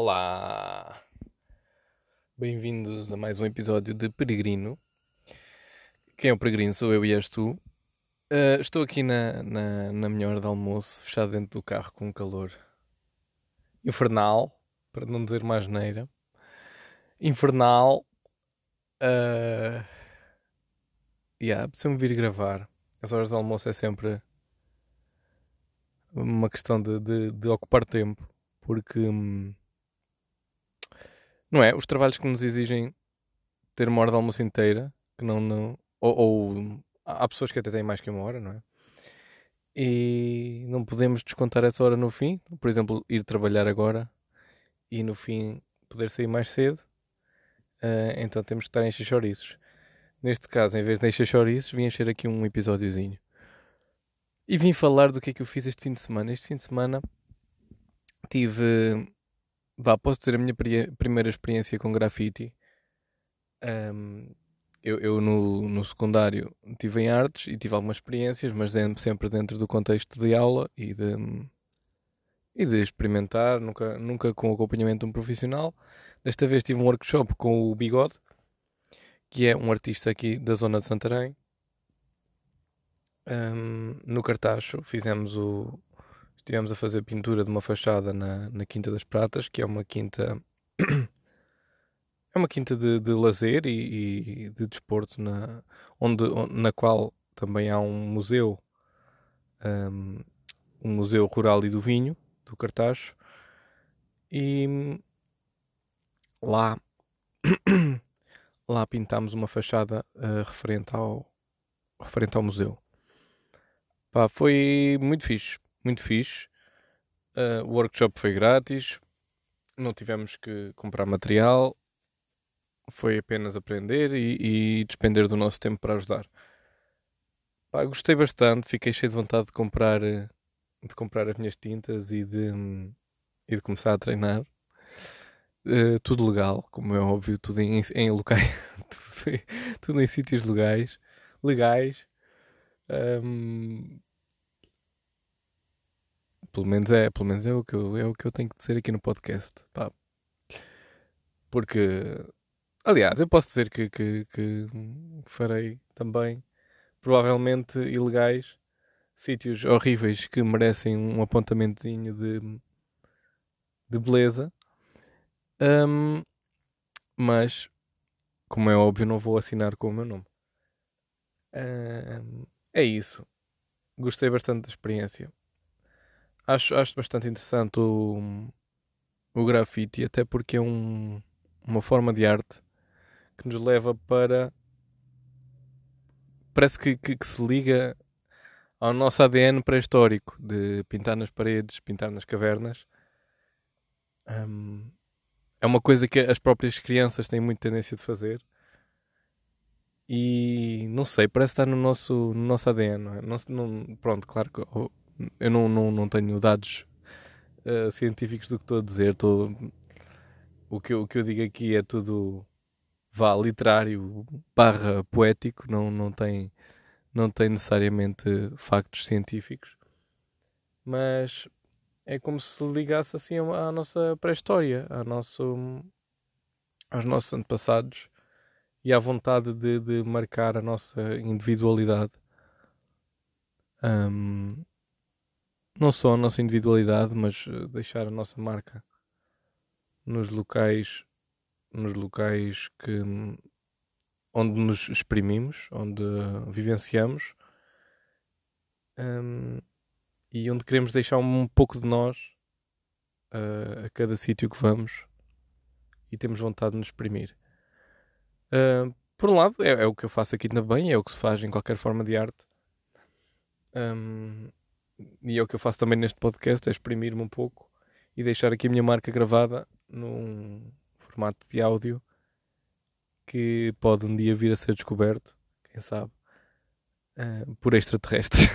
Olá! Bem-vindos a mais um episódio de Peregrino. Quem é o Peregrino? Sou eu e és tu. Uh, estou aqui na, na, na minha hora de almoço, fechado dentro do carro com um calor infernal, para não dizer mais neira. Infernal. Uh, yeah, precisa-me vir gravar. As horas de almoço é sempre uma questão de, de, de ocupar tempo, porque. Hum, não é? Os trabalhos que nos exigem ter uma hora de almoço inteira, que não. não ou, ou há pessoas que até têm mais que uma hora, não é? E não podemos descontar essa hora no fim. Por exemplo, ir trabalhar agora e no fim poder sair mais cedo. Uh, então temos que estar a encher. Neste caso, em vez de encher chouriços, vim encher aqui um episódiozinho. E vim falar do que é que eu fiz este fim de semana. Este fim de semana tive Vá, posso dizer a minha primeira experiência com grafite. Um, eu, eu no, no, secundário tive em artes e tive algumas experiências, mas sempre dentro do contexto de aula e de, e de experimentar, nunca, nunca com acompanhamento de um profissional. Desta vez tive um workshop com o Bigode, que é um artista aqui da zona de Santarém. Um, no Cartacho fizemos o, estivemos a fazer pintura de uma fachada na, na Quinta das Pratas, que é uma quinta. é uma quinta de, de lazer e, e, de desporto, na, onde, na qual também há um museu, um, um museu rural e do vinho, do Cartacho, e lá, lá pintámos uma fachada uh, referente, ao, referente ao museu. Pá, foi muito fixe muito fixe. Uh, o workshop foi grátis, não tivemos que comprar material, foi apenas aprender e, e despender do nosso tempo para ajudar. Pá, gostei bastante, fiquei cheio de vontade de comprar, de comprar as minhas tintas e de, e de começar a treinar. Uh, tudo legal, como é óbvio, tudo em, em locais, tudo, tudo, em sítios legais, legais. Um, pelo menos é, pelo menos é o que eu, é o que eu tenho que dizer aqui no podcast. Pá. Porque, aliás, eu posso dizer que, que, que farei também, provavelmente ilegais, sítios horríveis que merecem um apontamentozinho de, de beleza. Um, mas, como é óbvio, não vou assinar com o meu nome. Um, é isso. Gostei bastante da experiência. Acho, acho bastante interessante o, o grafite, até porque é um, uma forma de arte que nos leva para. Parece que, que, que se liga ao nosso ADN pré-histórico de pintar nas paredes, pintar nas cavernas. Um, é uma coisa que as próprias crianças têm muita tendência de fazer. E não sei, parece estar no nosso, no nosso ADN. Não é? não, não, pronto, claro que eu não, não, não tenho dados uh, científicos do que estou a dizer. Estou... O, que eu, o que eu digo aqui é tudo vá literário barra poético, não, não, tem, não tem necessariamente factos científicos, mas é como se ligasse assim à nossa pré-história, nosso, aos nossos antepassados e à vontade de, de marcar a nossa individualidade. Um, não só a nossa individualidade, mas eh, deixar a nossa marca nos locais, nos locais que onde nos exprimimos, onde vivenciamos um, e onde queremos deixar um pouco de nós uh, a cada sítio que vamos e temos vontade de nos exprimir. Uh, por um lado, é, é, o que eu faço aqui também, é o que se faz em qualquer forma de arte. Um, e é o que eu faço também neste podcast, é exprimir-me um pouco e deixar aqui a minha marca gravada num formato de áudio que pode um dia vir a ser descoberto, quem sabe, uh, por extraterrestres.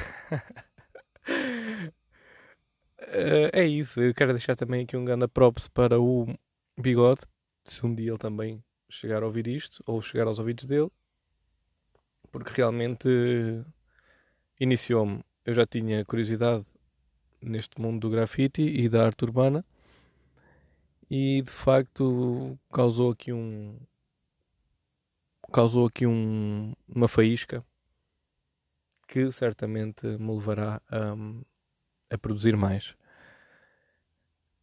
uh, é isso, eu quero deixar também aqui um grande props para o Bigode, se um dia ele também chegar a ouvir isto, ou chegar aos ouvidos dele, porque realmente iniciou-me eu já tinha curiosidade neste mundo do grafite e da arte urbana e de facto causou aqui um causou aqui um, uma faísca que certamente me levará a, a produzir mais.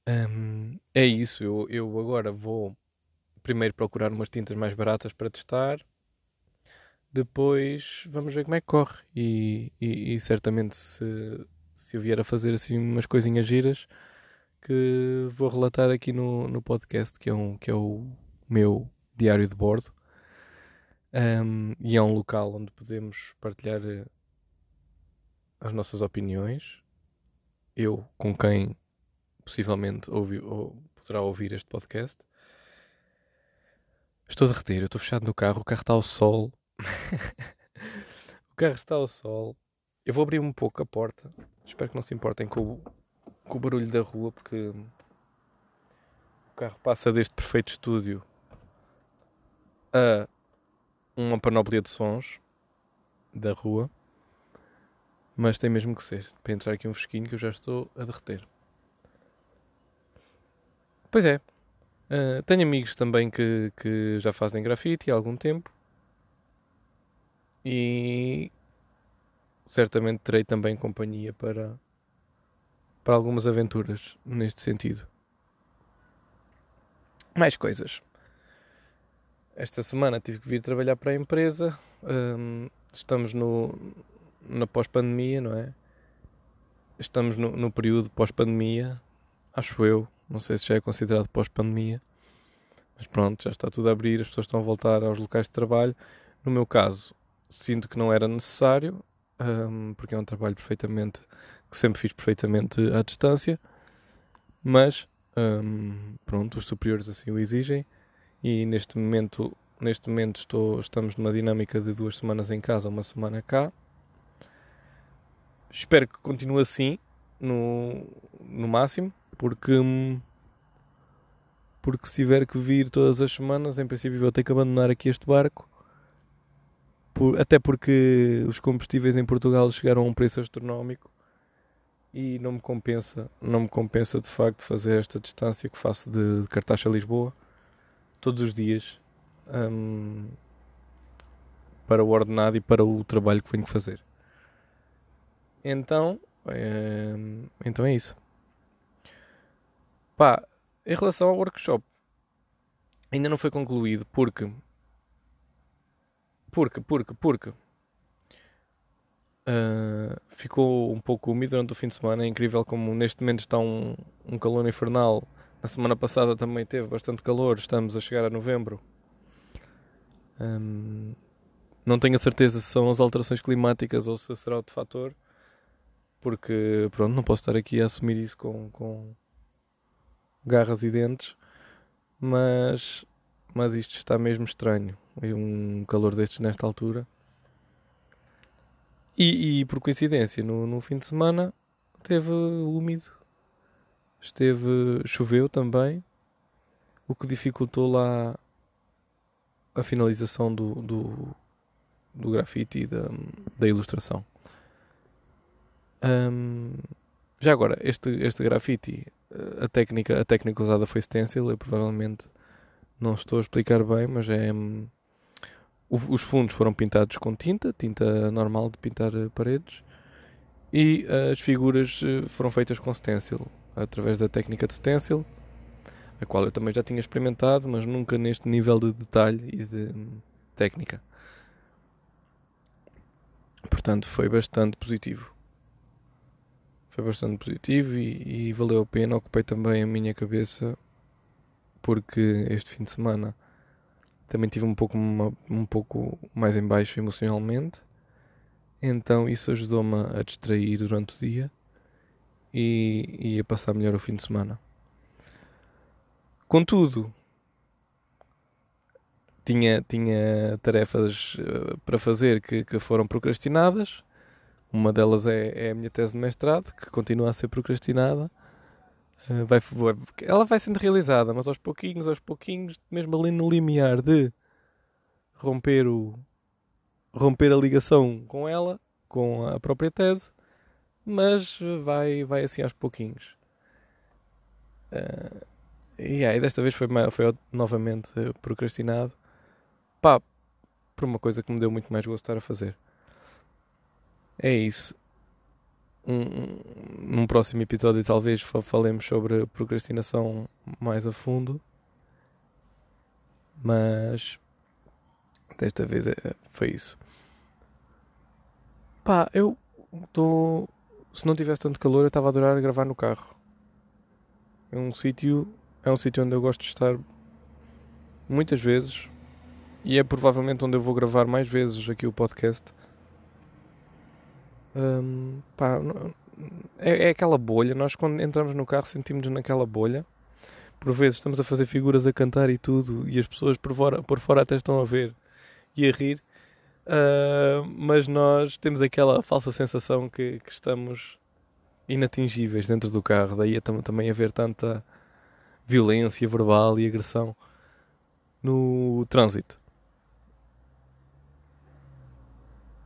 Um, é isso, eu, eu agora vou primeiro procurar umas tintas mais baratas para testar, depois vamos ver como é que corre. E, e, e certamente se, se eu vier a fazer assim umas coisinhas giras que vou relatar aqui no, no podcast, que é, um, que é o meu diário de bordo. Um, e é um local onde podemos partilhar eh, as nossas opiniões. Eu, com quem possivelmente ouvi, ou poderá ouvir este podcast. Estou a derreter, eu estou fechado no carro, o carro está ao sol. o carro está ao sol. Eu vou abrir um pouco a porta. Espero que não se importem com o, com o barulho da rua, porque o carro passa deste perfeito estúdio a uma panóplia de sons da rua. Mas tem mesmo que ser. Para entrar aqui um fresquinho que eu já estou a derreter. Pois é. Uh, tenho amigos também que, que já fazem grafite há algum tempo. E certamente terei também companhia para, para algumas aventuras neste sentido. Mais coisas. Esta semana tive que vir trabalhar para a empresa. Um, estamos no, na pós-pandemia, não é? Estamos no, no período pós-pandemia, acho eu. Não sei se já é considerado pós-pandemia. Mas pronto, já está tudo a abrir, as pessoas estão a voltar aos locais de trabalho. No meu caso, sinto que não era necessário, um, porque é um trabalho perfeitamente que sempre fiz perfeitamente à distância, mas um, pronto, os superiores assim o exigem e neste momento, neste momento estou, estamos numa dinâmica de duas semanas em casa, uma semana cá. Espero que continue assim no, no máximo, porque hum, porque se tiver que vir todas as semanas, em princípio vou ter que abandonar aqui este barco. Por, até porque os combustíveis em Portugal chegaram a um preço astronómico e não me compensa, não me compensa de facto fazer esta distância que faço de, de Cartaxa a Lisboa todos os dias um, para o ordenado e para o trabalho que venho fazer. Então, é, então é isso. Pá, em relação ao workshop, ainda não foi concluído porque porque, porque, porque Uh, ficou um pouco úmido durante o fim de semana. É incrível como neste momento está um, um calor infernal. Na semana passada também teve bastante calor. Estamos a chegar a novembro. Um, não tenho a certeza se são as alterações climáticas ou se será outro fator. Porque, pronto, não posso estar aqui a assumir isso com, com garras e dentes. Mas, mas isto está mesmo estranho. Um calor destes nesta altura. E, e por coincidência, no, no fim de semana teve úmido, esteve choveu também, o que dificultou lá a finalização do, do, do grafite e da, da ilustração. Um, já agora, este, este grafite, a técnica, a técnica usada foi stencil, eu provavelmente não estou a explicar bem, mas é os fundos foram pintados com tinta, tinta normal de pintar eh, paredes, e eh, as figuras eh, foram feitas com stencil, através da técnica de stencil, a qual eu também já tinha experimentado, mas nunca neste nível de detalhe e de hum, técnica. Portanto, foi bastante positivo. Foi bastante positivo e, e valeu a pena. Ocupei também a minha cabeça porque este fim de semana também tive um pouco, uma, um pouco mais em baixo emocionalmente. Então isso ajudou-me a distrair durante o dia e, e a passar melhor o fim de semana. Contudo, tinha, tinha tarefas uh, para fazer que, que foram procrastinadas. Uma delas é, é a minha tese de mestrado, que continua a ser procrastinada. Eh, vai, ela vai sendo realizada, mas aos pouquinhos, aos pouquinhos, mesmo ali no limiar de romper o romper a ligação com ela, com a própria tese, mas vai, vai assim aos pouquinhos. Uh, e desta vez foi, foi novamente procrastinado. Pá, por uma coisa que me deu muito mais gosto estar a fazer. É isso. Um, num próximo episódio talvez falemos sobre procrastinação mais a fundo. Mas desta vez é, foi isso. Pá, eu estou. Se não tivesse tanto calor, eu estava a adorar gravar no carro. É um sítio. É um sítio onde eu gosto de estar muitas vezes. E é provavelmente onde eu vou gravar mais vezes aqui o podcast. Pá, é, é aquela bolha. Nós, quando entramos no carro, sentimos-nos naquela bolha. Por vezes estamos a fazer figuras a cantar e tudo, e as pessoas por fora, por fora até estão a ver e a rir. Uh, mas nós temos aquela falsa sensação que, que, estamos inatingíveis dentro do carro. Daí é tam também haver tanta violência verbal e agressão no trânsito.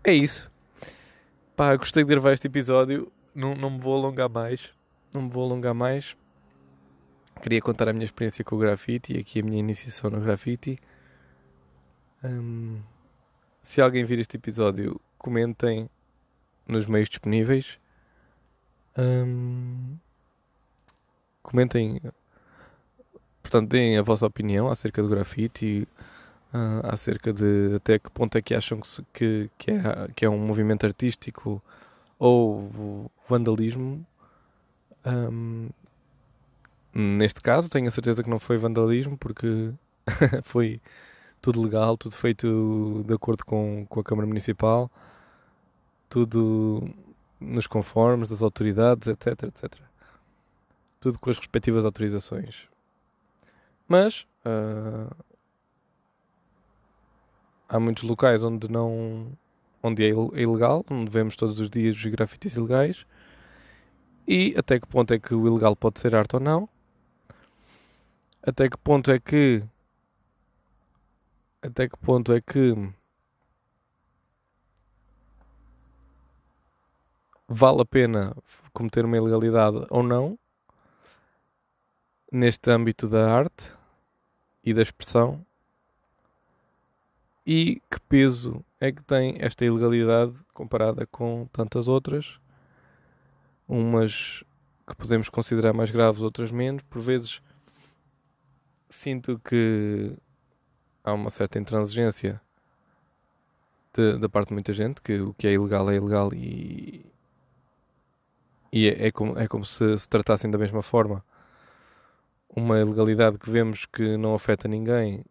É isso. Pá, gostei de gravar este episódio. Não, não me vou alongar mais. Não me vou alongar mais. Queria contar a minha experiência com o grafite e aqui a minha iniciação no grafite. Um, se alguém vir este episódio, comentem nos meios disponíveis. Um, comentem, portanto, deem a vossa opinião acerca do grafite, uh, acerca de até que ponto é que acham que, que, que, é, que é um movimento artístico ou vandalismo. Um, neste caso, tenho a certeza que não foi vandalismo, porque foi tudo legal, tudo feito de acordo com, com a Câmara Municipal, tudo nos conformes das autoridades, etc, etc. Tudo com as respectivas autorizações. Mas uh, há muitos locais onde não onde é, é ilegal, onde vemos todos os dias os grafites ilegais. E até que ponto é que o ilegal pode ser arte ou não? Até que ponto é que até que ponto é que vale a pena cometer uma ilegalidade ou não neste âmbito da arte e da expressão e que peso é que tem esta ilegalidade comparada com tantas outras, umas que podemos considerar mais graves, outras menos. Por vezes sinto que há uma certa intransigência de, da parte de muita gente que o que é ilegal é ilegal e, e é, é, como, é como se se tratassem da mesma forma uma ilegalidade que vemos que não afeta ninguém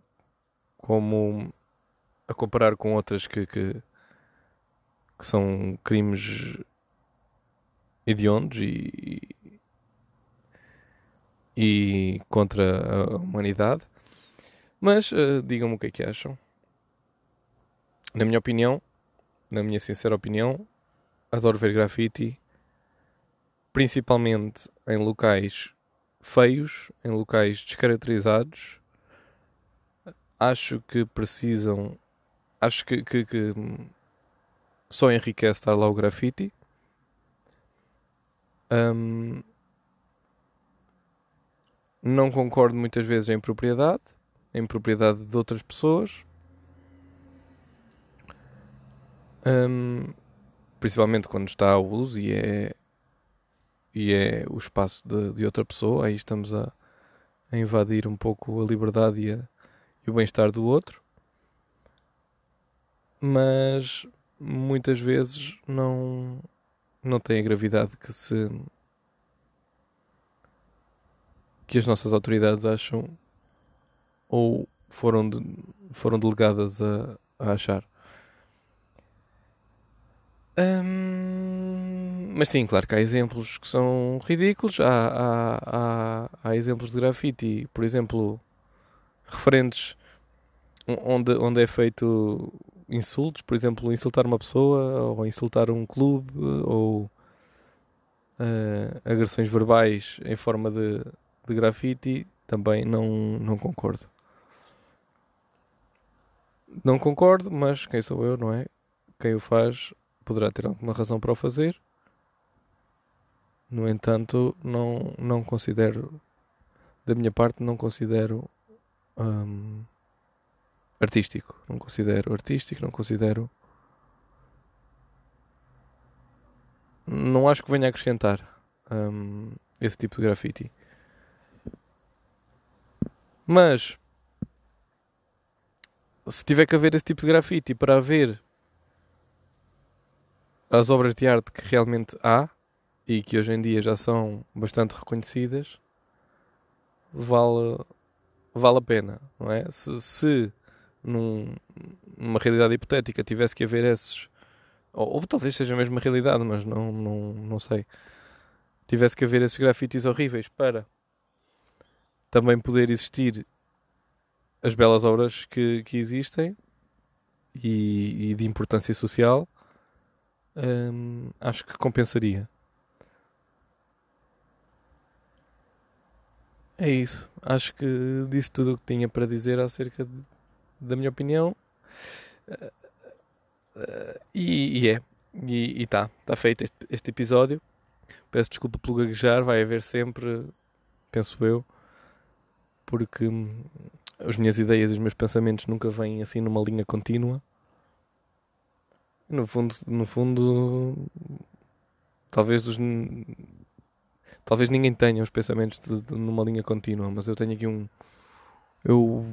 como a comparar com outras que, que, que são crimes hediondos e, e contra a humanidade mas uh, digam-me o que é que acham. Na minha opinião, na minha sincera opinião, adoro ver grafite, principalmente em locais feios, em locais descaracterizados. Acho que precisam. Acho que, que, que só enriquece estar lá o grafite. Um, não concordo muitas vezes em propriedade em propriedade de outras pessoas. Um, principalmente quando está ao uso e é, e é o espaço de, de outra pessoa, aí estamos a, a, invadir um pouco a liberdade e, a, e o bem-estar do outro. Mas muitas vezes não, não tem a gravidade que se que as nossas autoridades acham ou foram, de, foram delegadas a, a achar. Hum, mas sim, claro que há exemplos que são ridículos. Há, há, há, há, exemplos de grafite, por exemplo, referentes onde, onde é feito insultos, por exemplo, insultar uma pessoa, ou insultar um clube, ou uh, agressões verbais em forma de, de grafite, também não, não concordo. Não concordo, mas quem sou eu, não é? Quem o faz poderá ter alguma razão para o fazer. No entanto, não, não considero da minha parte, não considero hum, artístico. Não considero artístico, não considero. Não acho que venha acrescentar hum, esse tipo de grafite. Mas se tiver que haver esse tipo de grafite para haver as obras de arte que realmente há e que hoje em dia já são bastante reconhecidas, vale, vale a pena, não é? Se, se num, numa realidade hipotética tivesse que haver esses, ou, ou, talvez seja mesmo uma realidade, mas não, não, não sei, tivesse que haver esses grafites horríveis para também poder existir as belas obras que, que existem e, e de importância social, hum, acho que compensaria. É isso. Acho que disse tudo o que tinha para dizer acerca de, da minha opinião. Uh, uh, e, e, é. E está. Está feito este, este, episódio. Peço desculpa pelo gaguejar. Vai haver sempre, penso eu. Porque hum, as minhas ideias e os meus pensamentos nunca vêm assim numa linha contínua. No fundo, no fundo talvez dos talvez ninguém tenha os pensamentos de, de, numa linha contínua, mas eu tenho aqui um. Eu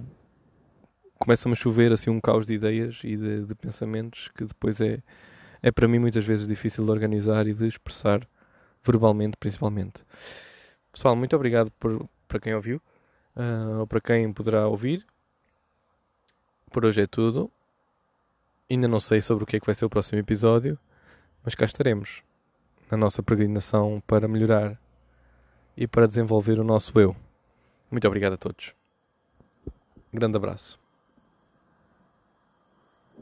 começa-me a chover assim um caos de ideias e de, de, pensamentos que depois é, é para mim muitas vezes difícil de organizar e de expressar verbalmente, principalmente. Pessoal, muito obrigado por, para quem ouviu, uh, ou para quem poderá ouvir. Por hoje é tudo. Ainda não sei sobre o que é que vai ser o próximo episódio, mas cá estaremos na nossa peregrinação para melhorar e para desenvolver o nosso eu. Muito obrigado a todos. grande abraço.